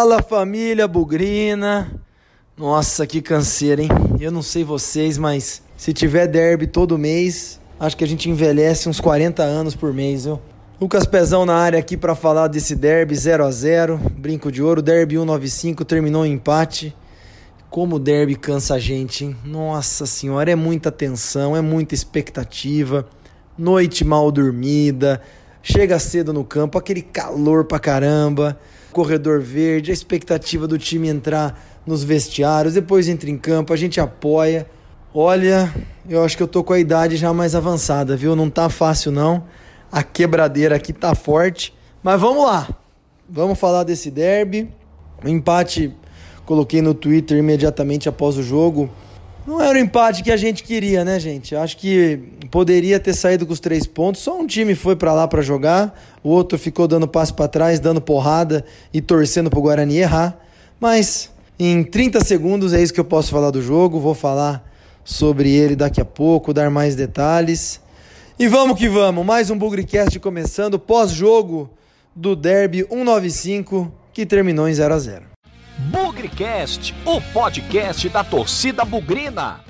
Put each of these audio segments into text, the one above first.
Fala família Bugrina! Nossa, que canseira, hein? Eu não sei vocês, mas se tiver derby todo mês, acho que a gente envelhece uns 40 anos por mês, viu? Lucas Pezão na área aqui para falar desse derby 0 a 0 Brinco de ouro, derby 195, terminou em empate. Como o derby cansa a gente, hein? Nossa senhora, é muita tensão, é muita expectativa, noite mal dormida, chega cedo no campo, aquele calor pra caramba corredor verde, a expectativa do time entrar nos vestiários, depois entra em campo, a gente apoia. Olha, eu acho que eu tô com a idade já mais avançada, viu? Não tá fácil não. A quebradeira aqui tá forte, mas vamos lá. Vamos falar desse derby. O empate coloquei no Twitter imediatamente após o jogo. Não era o empate que a gente queria, né, gente? Acho que poderia ter saído com os três pontos. Só um time foi para lá para jogar, o outro ficou dando passo para trás, dando porrada e torcendo pro Guarani errar. Mas em 30 segundos é isso que eu posso falar do jogo. Vou falar sobre ele daqui a pouco, dar mais detalhes. E vamos que vamos, mais um Bugrecast começando pós-jogo do Derby 195 que terminou em 0 a 0. Bugrecast, o podcast da torcida bugrina.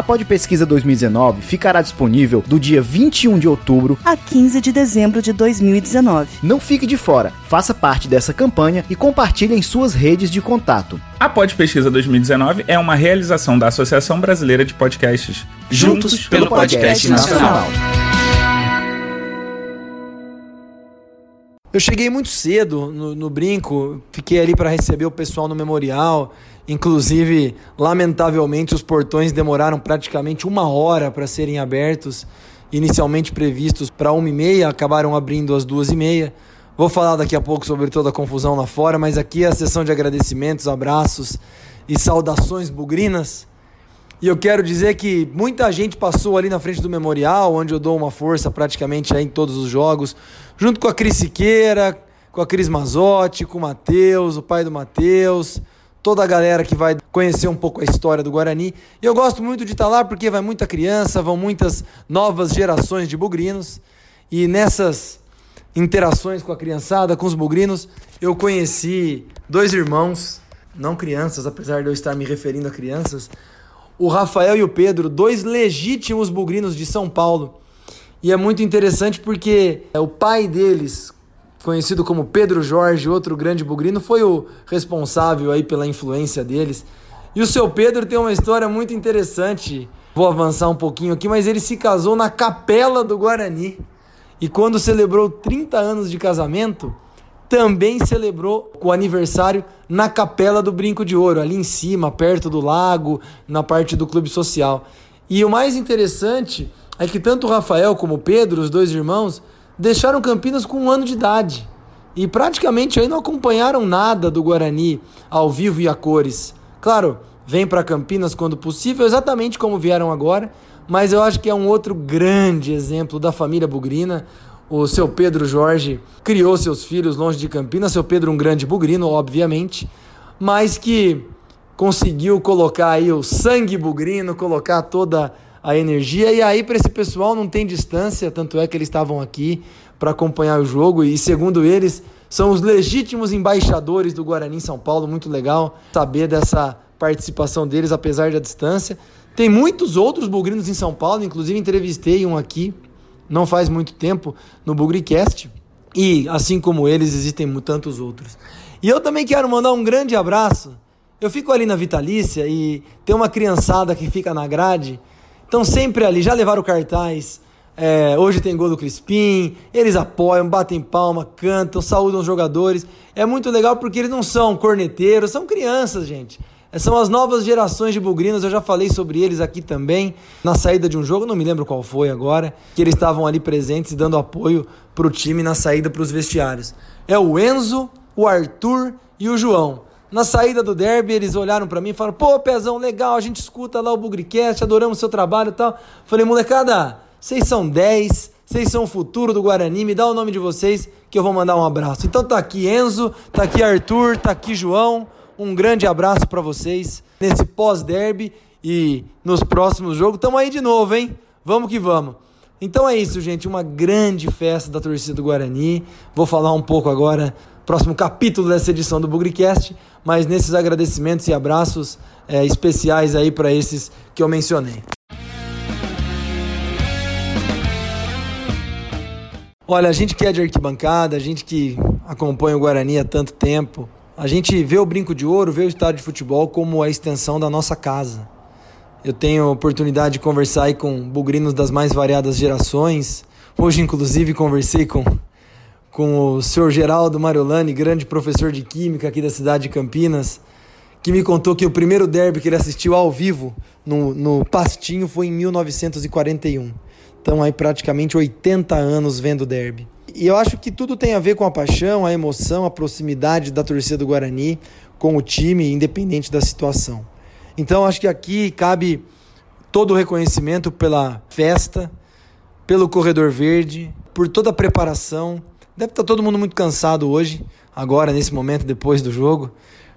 Pod Pesquisa 2019 ficará disponível do dia 21 de outubro a 15 de dezembro de 2019. Não fique de fora, faça parte dessa campanha e compartilhe em suas redes de contato. A Pod Pesquisa 2019 é uma realização da Associação Brasileira de Podcasts. Juntos, Juntos pelo, pelo Podcast, podcast Nacional. Eu cheguei muito cedo no, no brinco, fiquei ali para receber o pessoal no memorial. Inclusive, lamentavelmente, os portões demoraram praticamente uma hora para serem abertos. Inicialmente previstos para uma e meia, acabaram abrindo às duas e meia. Vou falar daqui a pouco sobre toda a confusão lá fora, mas aqui é a sessão de agradecimentos, abraços e saudações bugrinas. E eu quero dizer que muita gente passou ali na frente do memorial, onde eu dou uma força praticamente em todos os jogos, junto com a Cris Siqueira, com a Cris Mazotti, com o Matheus, o pai do Matheus, toda a galera que vai conhecer um pouco a história do Guarani. E eu gosto muito de estar lá porque vai muita criança, vão muitas novas gerações de bugrinos. E nessas interações com a criançada, com os bugrinos, eu conheci dois irmãos, não crianças, apesar de eu estar me referindo a crianças, o Rafael e o Pedro, dois legítimos bugrinos de São Paulo. E é muito interessante porque o pai deles, conhecido como Pedro Jorge, outro grande bugrino, foi o responsável aí pela influência deles. E o seu Pedro tem uma história muito interessante. Vou avançar um pouquinho aqui, mas ele se casou na capela do Guarani. E quando celebrou 30 anos de casamento, também celebrou o aniversário na capela do Brinco de Ouro, ali em cima, perto do lago, na parte do clube social. E o mais interessante é que tanto o Rafael como o Pedro, os dois irmãos, deixaram Campinas com um ano de idade e praticamente aí não acompanharam nada do Guarani ao vivo e a cores. Claro, vem para Campinas quando possível, exatamente como vieram agora, mas eu acho que é um outro grande exemplo da família bugrina. O seu Pedro Jorge criou seus filhos longe de Campinas, seu Pedro um grande bugrino, obviamente, mas que conseguiu colocar aí o sangue bugrino, colocar toda a energia. E aí, para esse pessoal, não tem distância, tanto é que eles estavam aqui para acompanhar o jogo. E segundo eles, são os legítimos embaixadores do Guarani em São Paulo. Muito legal saber dessa participação deles, apesar da distância. Tem muitos outros bugrinos em São Paulo, inclusive entrevistei um aqui não faz muito tempo no Bugricast. E assim como eles, existem tantos outros. E eu também quero mandar um grande abraço. Eu fico ali na Vitalícia e tem uma criançada que fica na grade Estão sempre ali, já levaram cartaz. É, hoje tem gol do Crispim, eles apoiam, batem palma, cantam, saúdam os jogadores. É muito legal porque eles não são corneteiros, são crianças, gente. É, são as novas gerações de bugrinos, eu já falei sobre eles aqui também, na saída de um jogo, não me lembro qual foi agora, que eles estavam ali presentes dando apoio para o time na saída para os vestiários. É o Enzo, o Arthur e o João. Na saída do derby, eles olharam para mim e falaram: pô, Pezão, legal, a gente escuta lá o Bugricast, adoramos seu trabalho e tal. Falei, molecada, vocês são 10, vocês são o futuro do Guarani, me dá o nome de vocês que eu vou mandar um abraço. Então tá aqui Enzo, tá aqui Arthur, tá aqui João. Um grande abraço para vocês nesse pós-derby e nos próximos jogos. Tamo aí de novo, hein? Vamos que vamos. Então é isso, gente. Uma grande festa da torcida do Guarani. Vou falar um pouco agora, próximo capítulo dessa edição do Bugricast, mas nesses agradecimentos e abraços é, especiais aí para esses que eu mencionei. Olha, a gente que é de arquibancada, a gente que acompanha o Guarani há tanto tempo, a gente vê o Brinco de Ouro, vê o estádio de futebol como a extensão da nossa casa. Eu tenho a oportunidade de conversar aí com bugrinos das mais variadas gerações. Hoje, inclusive, conversei com, com o senhor Geraldo Mariolani, grande professor de Química aqui da cidade de Campinas, que me contou que o primeiro derby que ele assistiu ao vivo no, no Pastinho foi em 1941. Então, aí praticamente 80 anos vendo derby. E eu acho que tudo tem a ver com a paixão, a emoção, a proximidade da torcida do Guarani com o time, independente da situação. Então acho que aqui cabe todo o reconhecimento pela festa, pelo corredor verde, por toda a preparação. Deve estar todo mundo muito cansado hoje, agora nesse momento depois do jogo,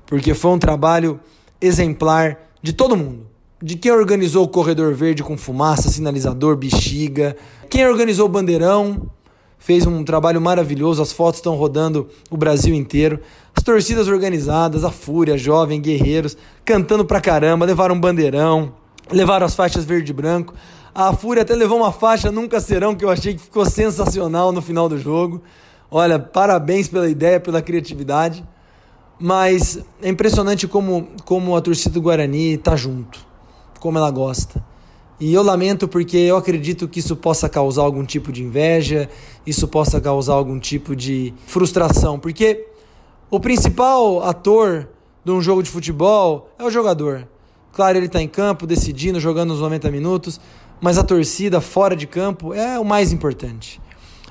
porque foi um trabalho exemplar de todo mundo. De quem organizou o corredor verde com fumaça, sinalizador, bexiga, quem organizou o bandeirão, fez um trabalho maravilhoso, as fotos estão rodando o Brasil inteiro. As torcidas organizadas, a Fúria, Jovem, Guerreiros, cantando pra caramba, levaram um bandeirão, levaram as faixas verde e branco. A Fúria até levou uma faixa Nunca Serão, que eu achei que ficou sensacional no final do jogo. Olha, parabéns pela ideia, pela criatividade. Mas é impressionante como, como a torcida do Guarani está junto, como ela gosta. E eu lamento porque eu acredito que isso possa causar algum tipo de inveja, isso possa causar algum tipo de frustração, porque o principal ator de um jogo de futebol é o jogador. Claro, ele está em campo, decidindo, jogando nos 90 minutos, mas a torcida fora de campo é o mais importante.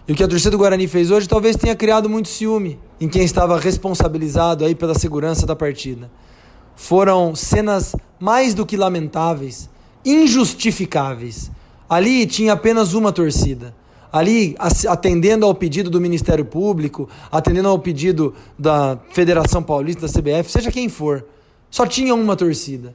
E o que a torcida do Guarani fez hoje talvez tenha criado muito ciúme em quem estava responsabilizado aí pela segurança da partida. Foram cenas mais do que lamentáveis injustificáveis. Ali tinha apenas uma torcida. Ali, atendendo ao pedido do Ministério Público, atendendo ao pedido da Federação Paulista, da CBF, seja quem for, só tinha uma torcida.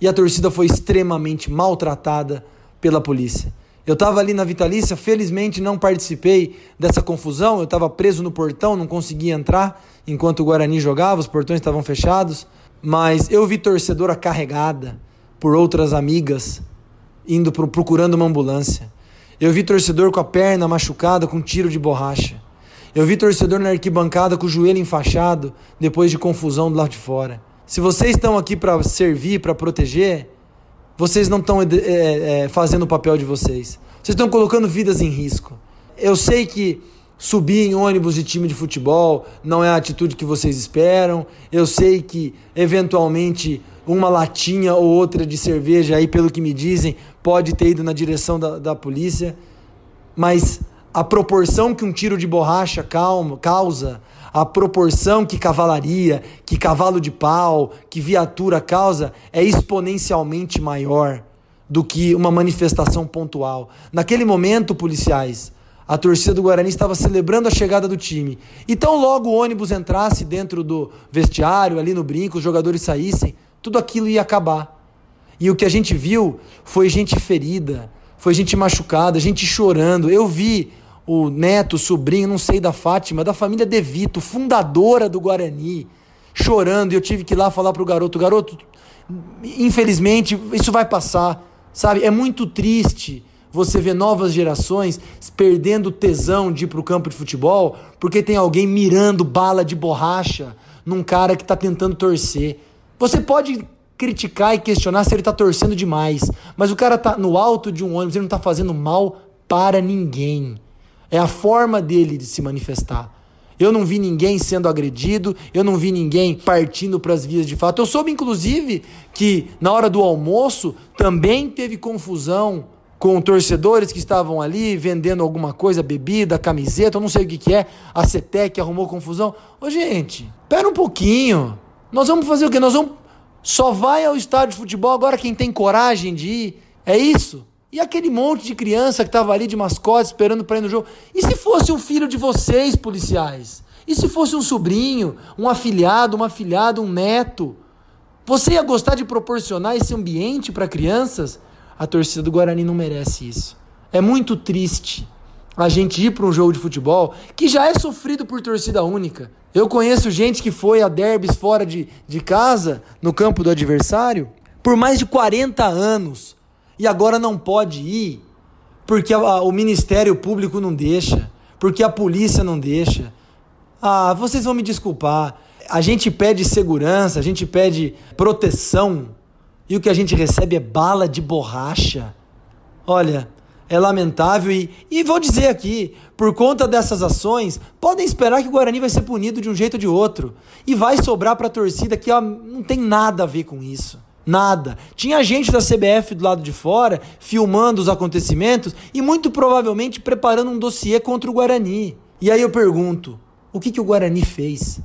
E a torcida foi extremamente maltratada pela polícia. Eu estava ali na Vitalícia, felizmente não participei dessa confusão, eu estava preso no portão, não conseguia entrar enquanto o Guarani jogava, os portões estavam fechados, mas eu vi torcedora carregada por outras amigas indo pro, procurando uma ambulância. Eu vi torcedor com a perna machucada com tiro de borracha. Eu vi torcedor na arquibancada com o joelho enfaixado depois de confusão do lado de fora. Se vocês estão aqui para servir, para proteger, vocês não estão é, é, fazendo o papel de vocês. Vocês estão colocando vidas em risco. Eu sei que subir em ônibus de time de futebol não é a atitude que vocês esperam. Eu sei que eventualmente uma latinha ou outra de cerveja aí, pelo que me dizem, pode ter ido na direção da, da polícia, mas a proporção que um tiro de borracha calma, causa, a proporção que cavalaria, que cavalo de pau, que viatura causa é exponencialmente maior do que uma manifestação pontual. Naquele momento, policiais, a torcida do Guarani estava celebrando a chegada do time. Então, logo o ônibus entrasse dentro do vestiário, ali no brinco, os jogadores saíssem, tudo aquilo ia acabar. E o que a gente viu foi gente ferida, foi gente machucada, gente chorando. Eu vi o neto, o sobrinho, não sei da Fátima, da família De Vito, fundadora do Guarani, chorando. E eu tive que ir lá falar pro garoto: garoto, infelizmente, isso vai passar. Sabe? É muito triste você ver novas gerações perdendo o tesão de ir pro campo de futebol porque tem alguém mirando bala de borracha num cara que está tentando torcer. Você pode criticar e questionar se ele está torcendo demais, mas o cara tá no alto de um ônibus, ele não está fazendo mal para ninguém. É a forma dele de se manifestar. Eu não vi ninguém sendo agredido, eu não vi ninguém partindo para as vias de fato. Eu soube, inclusive, que na hora do almoço também teve confusão com torcedores que estavam ali vendendo alguma coisa, bebida, camiseta, eu não sei o que, que é. A CETEC arrumou confusão. Ô, gente, pera um pouquinho. Nós vamos fazer o quê? Nós vamos. Só vai ao estádio de futebol agora quem tem coragem de ir. É isso? E aquele monte de criança que estava ali de mascote esperando para ir no jogo? E se fosse um filho de vocês, policiais? E se fosse um sobrinho, um afilhado, uma afilhada, um neto? Você ia gostar de proporcionar esse ambiente para crianças? A torcida do Guarani não merece isso. É muito triste a gente ir para um jogo de futebol que já é sofrido por torcida única. Eu conheço gente que foi a derbys fora de, de casa, no campo do adversário, por mais de 40 anos e agora não pode ir porque o Ministério Público não deixa, porque a polícia não deixa. Ah, vocês vão me desculpar. A gente pede segurança, a gente pede proteção e o que a gente recebe é bala de borracha. Olha, é lamentável e, e vou dizer aqui, por conta dessas ações, podem esperar que o Guarani vai ser punido de um jeito ou de outro. E vai sobrar para a torcida que ó, não tem nada a ver com isso. Nada. Tinha gente da CBF do lado de fora filmando os acontecimentos e muito provavelmente preparando um dossiê contra o Guarani. E aí eu pergunto: o que, que o Guarani fez?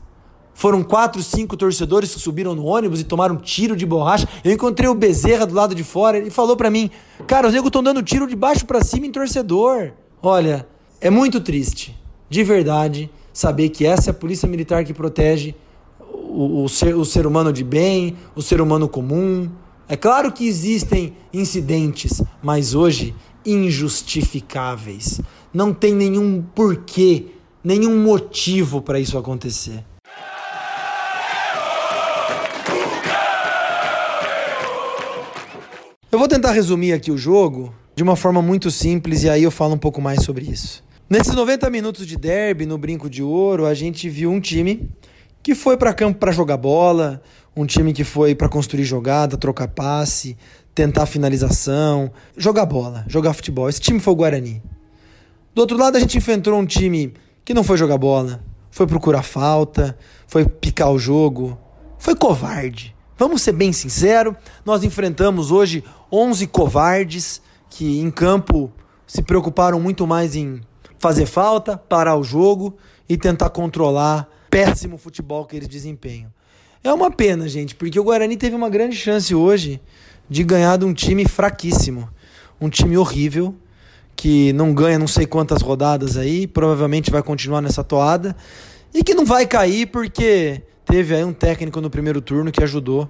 Foram quatro, cinco torcedores que subiram no ônibus e tomaram tiro de borracha. Eu encontrei o Bezerra do lado de fora. Ele falou para mim: Cara, os negros estão dando tiro de baixo para cima em torcedor. Olha, é muito triste, de verdade, saber que essa é a polícia militar que protege o, o, ser, o ser humano de bem, o ser humano comum. É claro que existem incidentes, mas hoje injustificáveis. Não tem nenhum porquê, nenhum motivo para isso acontecer. Eu vou tentar resumir aqui o jogo de uma forma muito simples e aí eu falo um pouco mais sobre isso. Nesses 90 minutos de derby no Brinco de Ouro, a gente viu um time que foi para campo para jogar bola, um time que foi para construir jogada, trocar passe, tentar finalização, jogar bola, jogar futebol. Esse time foi o Guarani. Do outro lado, a gente enfrentou um time que não foi jogar bola, foi procurar falta, foi picar o jogo, foi covarde. Vamos ser bem sinceros, nós enfrentamos hoje 11 covardes que em campo se preocuparam muito mais em fazer falta, parar o jogo e tentar controlar péssimo futebol que eles desempenham. É uma pena, gente, porque o Guarani teve uma grande chance hoje de ganhar de um time fraquíssimo, um time horrível que não ganha não sei quantas rodadas aí, provavelmente vai continuar nessa toada e que não vai cair porque teve aí um técnico no primeiro turno que ajudou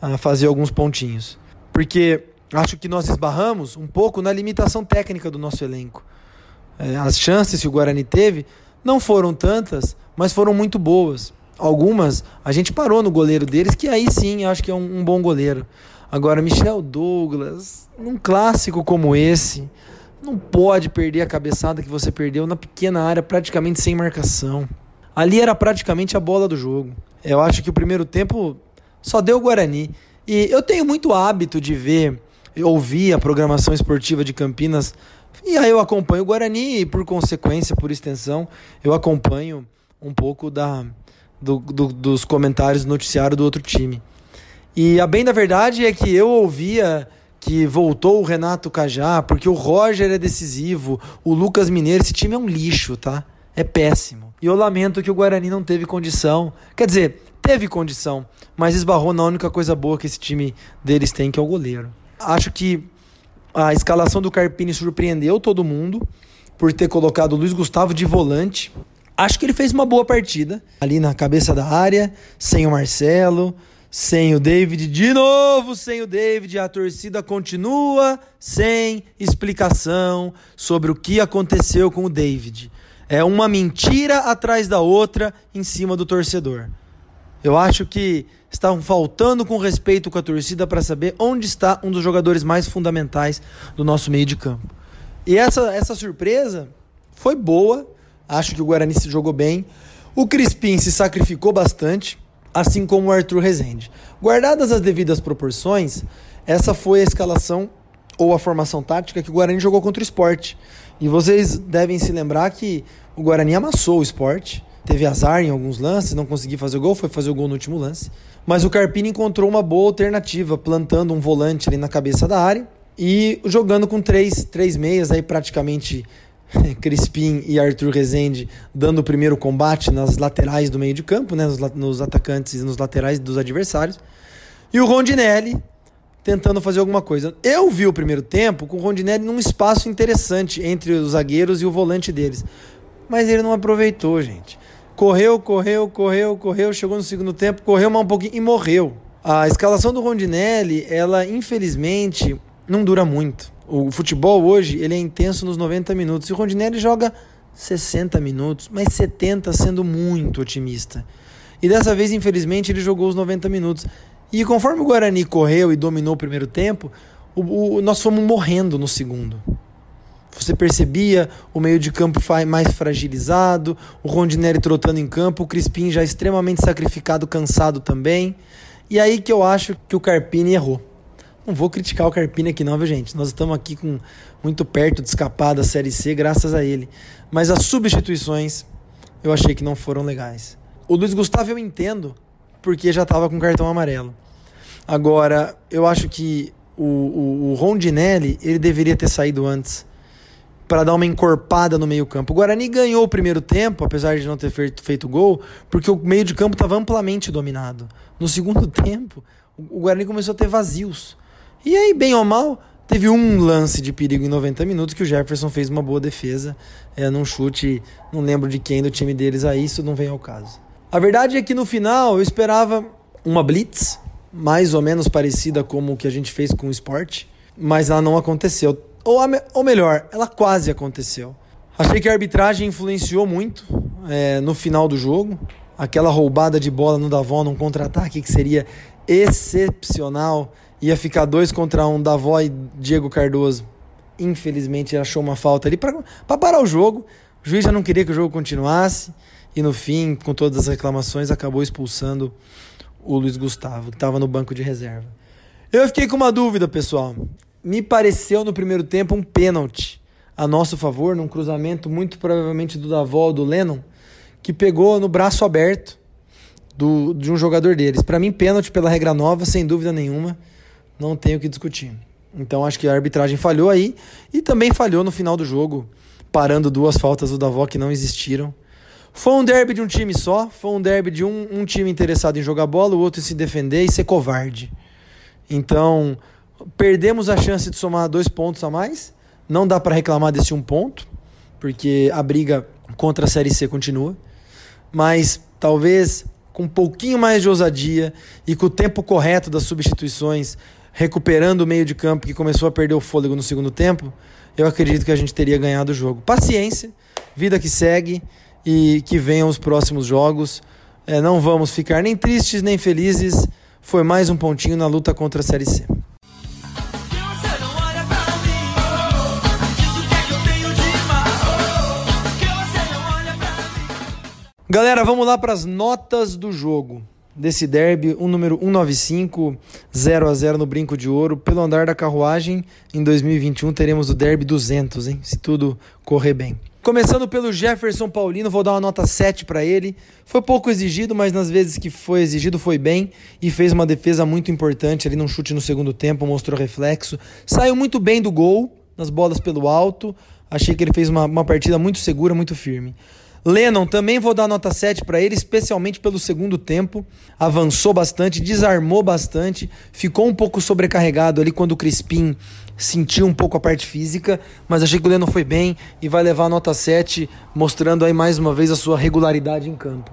a fazer alguns pontinhos. Porque acho que nós esbarramos um pouco na limitação técnica do nosso elenco. É, as chances que o Guarani teve não foram tantas, mas foram muito boas. Algumas a gente parou no goleiro deles, que aí sim acho que é um, um bom goleiro. Agora, Michel Douglas, num clássico como esse, não pode perder a cabeçada que você perdeu na pequena área, praticamente sem marcação. Ali era praticamente a bola do jogo. Eu acho que o primeiro tempo só deu o Guarani. E eu tenho muito hábito de ver, ouvir a programação esportiva de Campinas. E aí eu acompanho o Guarani e, por consequência, por extensão, eu acompanho um pouco da, do, do, dos comentários do noticiário do outro time. E a bem da verdade é que eu ouvia que voltou o Renato Cajá, porque o Roger é decisivo, o Lucas Mineiro, esse time é um lixo, tá? É péssimo. E eu lamento que o Guarani não teve condição. Quer dizer, teve condição, mas esbarrou na única coisa boa que esse time deles tem, que é o goleiro. Acho que a escalação do Carpini surpreendeu todo mundo por ter colocado o Luiz Gustavo de volante. Acho que ele fez uma boa partida ali na cabeça da área, sem o Marcelo, sem o David, de novo sem o David, a torcida continua sem explicação sobre o que aconteceu com o David. É uma mentira atrás da outra em cima do torcedor. Eu acho que estavam faltando com respeito com a torcida para saber onde está um dos jogadores mais fundamentais do nosso meio de campo. E essa, essa surpresa foi boa. Acho que o Guarani se jogou bem. O Crispim se sacrificou bastante, assim como o Arthur Rezende. Guardadas as devidas proporções, essa foi a escalação ou a formação tática que o Guarani jogou contra o esporte. E vocês devem se lembrar que o Guarani amassou o esporte, teve azar em alguns lances, não conseguiu fazer o gol, foi fazer o gol no último lance. Mas o Carpini encontrou uma boa alternativa, plantando um volante ali na cabeça da área E jogando com três, três meias, aí praticamente Crispim e Arthur Rezende dando o primeiro combate nas laterais do meio de campo, né, nos, nos atacantes e nos laterais dos adversários. E o Rondinelli tentando fazer alguma coisa. Eu vi o primeiro tempo com o Rondinelli num espaço interessante entre os zagueiros e o volante deles. Mas ele não aproveitou, gente. Correu, correu, correu, correu, chegou no segundo tempo, correu mais um pouquinho e morreu. A escalação do Rondinelli, ela infelizmente não dura muito. O futebol hoje, ele é intenso nos 90 minutos e o Rondinelli joga 60 minutos, mas 70 sendo muito otimista. E dessa vez, infelizmente, ele jogou os 90 minutos. E conforme o Guarani correu e dominou o primeiro tempo, o, o, nós fomos morrendo no segundo. Você percebia o meio de campo mais fragilizado, o Rondinelli trotando em campo, o Crispim já extremamente sacrificado, cansado também. E aí que eu acho que o Carpini errou. Não vou criticar o Carpini aqui não, viu gente? Nós estamos aqui com muito perto de escapar da Série C graças a ele. Mas as substituições eu achei que não foram legais. O Luiz Gustavo eu entendo porque já estava com cartão amarelo. Agora, eu acho que o, o, o Rondinelli ele deveria ter saído antes para dar uma encorpada no meio-campo. O Guarani ganhou o primeiro tempo, apesar de não ter feito, feito gol, porque o meio de campo estava amplamente dominado. No segundo tempo, o Guarani começou a ter vazios. E aí, bem ou mal, teve um lance de perigo em 90 minutos que o Jefferson fez uma boa defesa, é, num chute, não lembro de quem do time deles aí, isso não vem ao caso. A verdade é que no final eu esperava uma blitz, mais ou menos parecida como o que a gente fez com o esporte, mas ela não aconteceu. Ou, ou melhor, ela quase aconteceu. Achei que a arbitragem influenciou muito é, no final do jogo. Aquela roubada de bola no Davó num contra-ataque que seria excepcional. Ia ficar dois contra um, Davó e Diego Cardoso. Infelizmente achou uma falta ali para parar o jogo. O juiz já não queria que o jogo continuasse e no fim, com todas as reclamações, acabou expulsando o Luiz Gustavo, que estava no banco de reserva. Eu fiquei com uma dúvida, pessoal. Me pareceu no primeiro tempo um pênalti a nosso favor, num cruzamento muito provavelmente do Davó ou do Lennon, que pegou no braço aberto do, de um jogador deles. Para mim, pênalti pela regra nova, sem dúvida nenhuma, não tenho o que discutir. Então acho que a arbitragem falhou aí e também falhou no final do jogo, parando duas faltas do Davó que não existiram. Foi um derby de um time só, foi um derby de um, um time interessado em jogar bola, o outro em se defender e ser covarde. Então, perdemos a chance de somar dois pontos a mais. Não dá para reclamar desse um ponto, porque a briga contra a Série C continua. Mas talvez com um pouquinho mais de ousadia e com o tempo correto das substituições, recuperando o meio de campo que começou a perder o fôlego no segundo tempo, eu acredito que a gente teria ganhado o jogo. Paciência, vida que segue e que venham os próximos jogos. É, não vamos ficar nem tristes nem felizes. Foi mais um pontinho na luta contra a Série C. Galera, vamos lá para as notas do jogo desse derby, um número 195, 0 a 0 no Brinco de Ouro. Pelo andar da carruagem, em 2021 teremos o derby 200, hein? Se tudo correr bem. Começando pelo Jefferson Paulino, vou dar uma nota 7 para ele. Foi pouco exigido, mas nas vezes que foi exigido foi bem e fez uma defesa muito importante ali num chute no segundo tempo, mostrou reflexo. Saiu muito bem do gol, nas bolas pelo alto. Achei que ele fez uma, uma partida muito segura, muito firme. Lennon, também vou dar nota 7 para ele, especialmente pelo segundo tempo. Avançou bastante, desarmou bastante, ficou um pouco sobrecarregado ali quando o Crispim sentiu um pouco a parte física, mas achei que o Leno foi bem e vai levar a nota 7, mostrando aí mais uma vez a sua regularidade em campo.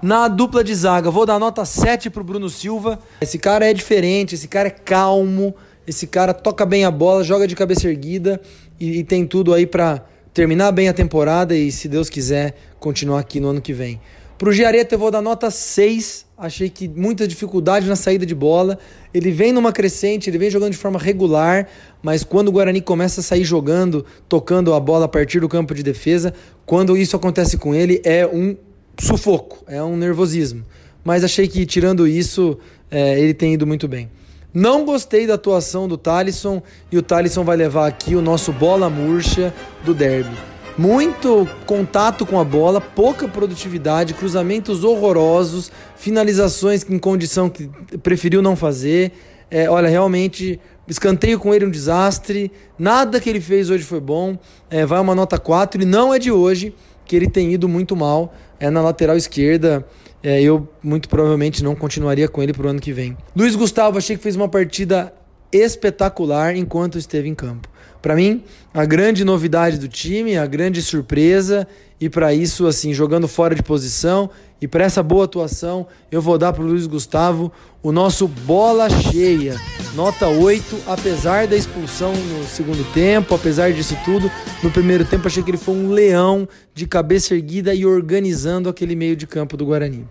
Na dupla de zaga, vou dar nota 7 pro Bruno Silva. Esse cara é diferente, esse cara é calmo, esse cara toca bem a bola, joga de cabeça erguida e, e tem tudo aí para terminar bem a temporada e, se Deus quiser, continuar aqui no ano que vem. Pro Giareta eu vou dar nota 6. Achei que muita dificuldade na saída de bola. Ele vem numa crescente, ele vem jogando de forma regular, mas quando o Guarani começa a sair jogando, tocando a bola a partir do campo de defesa, quando isso acontece com ele, é um sufoco, é um nervosismo. Mas achei que, tirando isso, é, ele tem ido muito bem. Não gostei da atuação do Talisson e o Talisson vai levar aqui o nosso bola murcha do derby muito contato com a bola, pouca produtividade, cruzamentos horrorosos, finalizações em condição que preferiu não fazer. É, olha, realmente Escanteio com ele um desastre. Nada que ele fez hoje foi bom. É, vai uma nota 4 e não é de hoje que ele tem ido muito mal. É na lateral esquerda. É, eu muito provavelmente não continuaria com ele pro ano que vem. Luiz Gustavo, achei que fez uma partida espetacular enquanto esteve em campo. Para mim, a grande novidade do time, a grande surpresa, e para isso, assim, jogando fora de posição e para essa boa atuação, eu vou dar para o Luiz Gustavo o nosso bola cheia, nota 8, apesar da expulsão no segundo tempo, apesar disso tudo, no primeiro tempo achei que ele foi um leão de cabeça erguida e organizando aquele meio de campo do Guarani.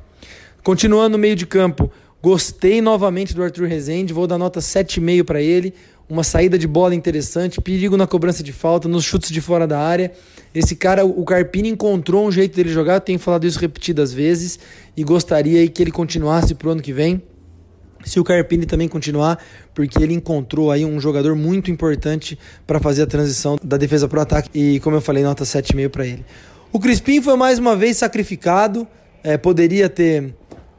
Continuando no meio de campo, gostei novamente do Arthur Rezende, vou dar nota 7,5 para ele uma saída de bola interessante, perigo na cobrança de falta, nos chutes de fora da área. Esse cara, o Carpini encontrou um jeito dele jogar, tenho falado isso repetidas vezes e gostaria que ele continuasse pro ano que vem. Se o Carpini também continuar, porque ele encontrou aí um jogador muito importante para fazer a transição da defesa para o ataque e, como eu falei, nota 7,5 para ele. O Crispim foi mais uma vez sacrificado, é, poderia ter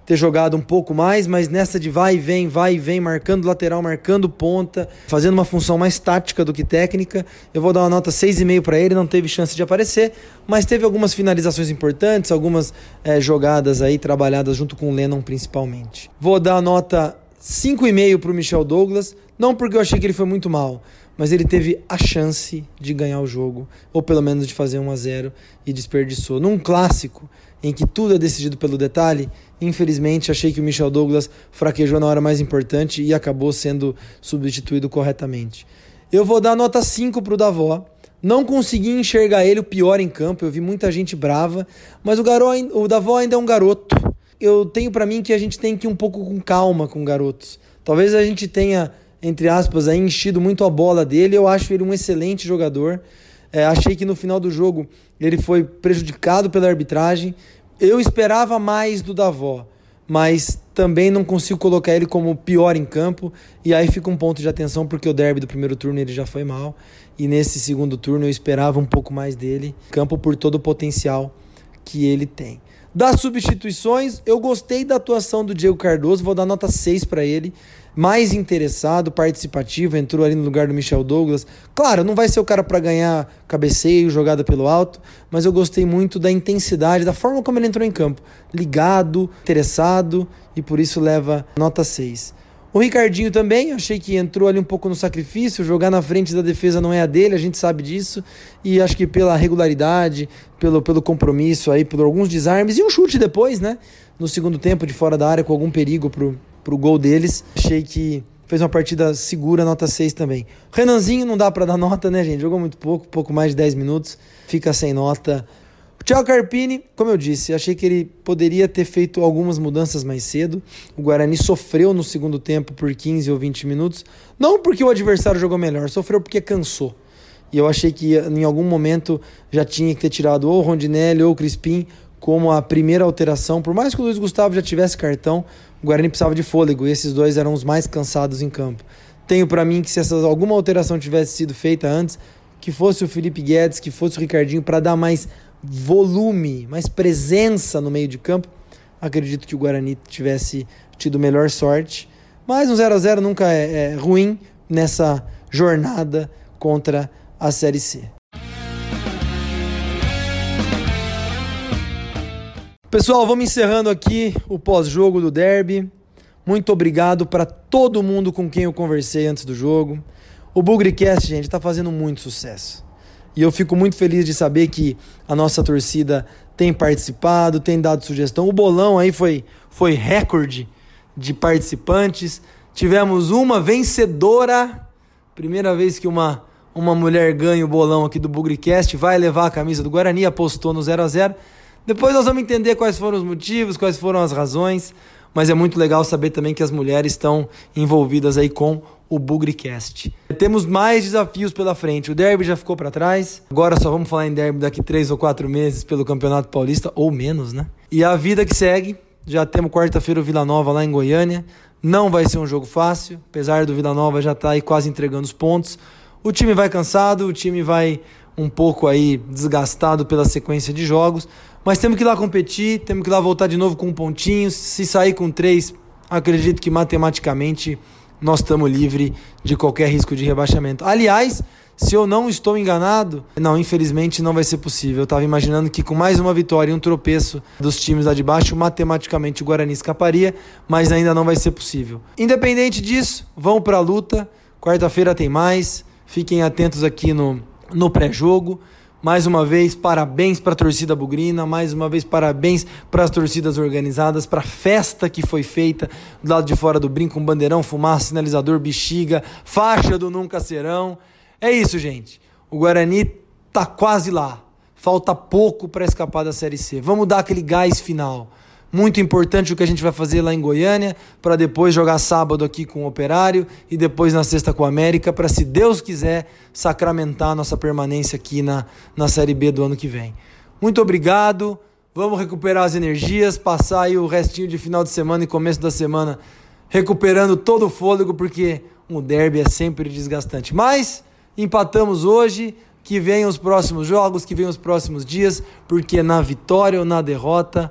ter jogado um pouco mais, mas nessa de vai e vem, vai e vem, marcando lateral, marcando ponta, fazendo uma função mais tática do que técnica. Eu vou dar uma nota 6,5 para ele, não teve chance de aparecer, mas teve algumas finalizações importantes, algumas é, jogadas aí trabalhadas junto com o Lennon principalmente. Vou dar a nota 5,5 para o Michel Douglas, não porque eu achei que ele foi muito mal, mas ele teve a chance de ganhar o jogo, ou pelo menos de fazer 1 a 0 e desperdiçou. Num clássico em que tudo é decidido pelo detalhe, infelizmente achei que o Michel Douglas fraquejou na hora mais importante e acabou sendo substituído corretamente. Eu vou dar nota 5 para o Davó. Não consegui enxergar ele o pior em campo, eu vi muita gente brava, mas o, garoto, o Davó ainda é um garoto. Eu tenho para mim que a gente tem que ir um pouco com calma com garotos. Talvez a gente tenha entre aspas, aí, enchido muito a bola dele. Eu acho ele um excelente jogador. É, achei que no final do jogo ele foi prejudicado pela arbitragem. Eu esperava mais do Davó, mas também não consigo colocar ele como pior em campo. E aí fica um ponto de atenção, porque o derby do primeiro turno ele já foi mal. E nesse segundo turno eu esperava um pouco mais dele. Campo por todo o potencial que ele tem. Das substituições, eu gostei da atuação do Diego Cardoso, vou dar nota 6 para ele mais interessado, participativo, entrou ali no lugar do Michel Douglas. Claro, não vai ser o cara para ganhar cabeceio, jogada pelo alto, mas eu gostei muito da intensidade, da forma como ele entrou em campo. Ligado, interessado e por isso leva nota 6. O Ricardinho também, achei que entrou ali um pouco no sacrifício, jogar na frente da defesa não é a dele, a gente sabe disso, e acho que pela regularidade, pelo, pelo compromisso aí, por alguns desarmes e um chute depois, né? No segundo tempo de fora da área com algum perigo pro, pro gol deles. Achei que fez uma partida segura, nota 6 também. Renanzinho não dá para dar nota, né, gente? Jogou muito pouco, pouco mais de 10 minutos, fica sem nota. O Thiago Carpini, como eu disse, achei que ele poderia ter feito algumas mudanças mais cedo. O Guarani sofreu no segundo tempo por 15 ou 20 minutos, não porque o adversário jogou melhor, sofreu porque cansou. E eu achei que em algum momento já tinha que ter tirado ou o Rondinelli ou o Crispim como a primeira alteração. Por mais que o Luiz Gustavo já tivesse cartão, o Guarani precisava de fôlego e esses dois eram os mais cansados em campo. Tenho para mim que se essa, alguma alteração tivesse sido feita antes, que fosse o Felipe Guedes, que fosse o Ricardinho, para dar mais volume, mais presença no meio de campo, acredito que o Guarani tivesse tido melhor sorte. Mas um 0 a 0 nunca é, é ruim nessa jornada contra a Série C. Pessoal, vamos encerrando aqui o pós-jogo do derby. Muito obrigado para todo mundo com quem eu conversei antes do jogo. O Bugrecast, gente, está fazendo muito sucesso. E eu fico muito feliz de saber que a nossa torcida tem participado, tem dado sugestão. O bolão aí foi, foi recorde de participantes. Tivemos uma vencedora. Primeira vez que uma, uma mulher ganha o bolão aqui do Bugrecast, vai levar a camisa do Guarani, apostou no 0 a 0 depois nós vamos entender quais foram os motivos, quais foram as razões, mas é muito legal saber também que as mulheres estão envolvidas aí com o Bugrecast. Temos mais desafios pela frente. O derby já ficou para trás. Agora só vamos falar em derby daqui três ou quatro meses pelo Campeonato Paulista, ou menos, né? E a vida que segue. Já temos quarta-feira o Vila Nova lá em Goiânia. Não vai ser um jogo fácil, apesar do Vila Nova já estar tá aí quase entregando os pontos. O time vai cansado, o time vai um pouco aí desgastado pela sequência de jogos, mas temos que ir lá competir, temos que ir lá voltar de novo com um pontinho. Se sair com três, acredito que matematicamente nós estamos livre de qualquer risco de rebaixamento. Aliás, se eu não estou enganado, não, infelizmente não vai ser possível. Eu estava imaginando que com mais uma vitória e um tropeço dos times lá de baixo, matematicamente o Guarani escaparia, mas ainda não vai ser possível. Independente disso, vão para a luta. Quarta-feira tem mais. Fiquem atentos aqui no, no pré-jogo. Mais uma vez, parabéns para a torcida bugrina, mais uma vez, parabéns para as torcidas organizadas, para a festa que foi feita do lado de fora do brinco, um bandeirão, fumaça, sinalizador, bexiga, faixa do Nunca Serão. É isso, gente. O Guarani tá quase lá. Falta pouco para escapar da Série C. Vamos dar aquele gás final. Muito importante o que a gente vai fazer lá em Goiânia, para depois jogar sábado aqui com o Operário e depois na sexta com o América, para, se Deus quiser, sacramentar a nossa permanência aqui na, na Série B do ano que vem. Muito obrigado. Vamos recuperar as energias, passar aí o restinho de final de semana e começo da semana recuperando todo o fôlego, porque um derby é sempre desgastante. Mas empatamos hoje que venham os próximos jogos, que venham os próximos dias, porque na vitória ou na derrota,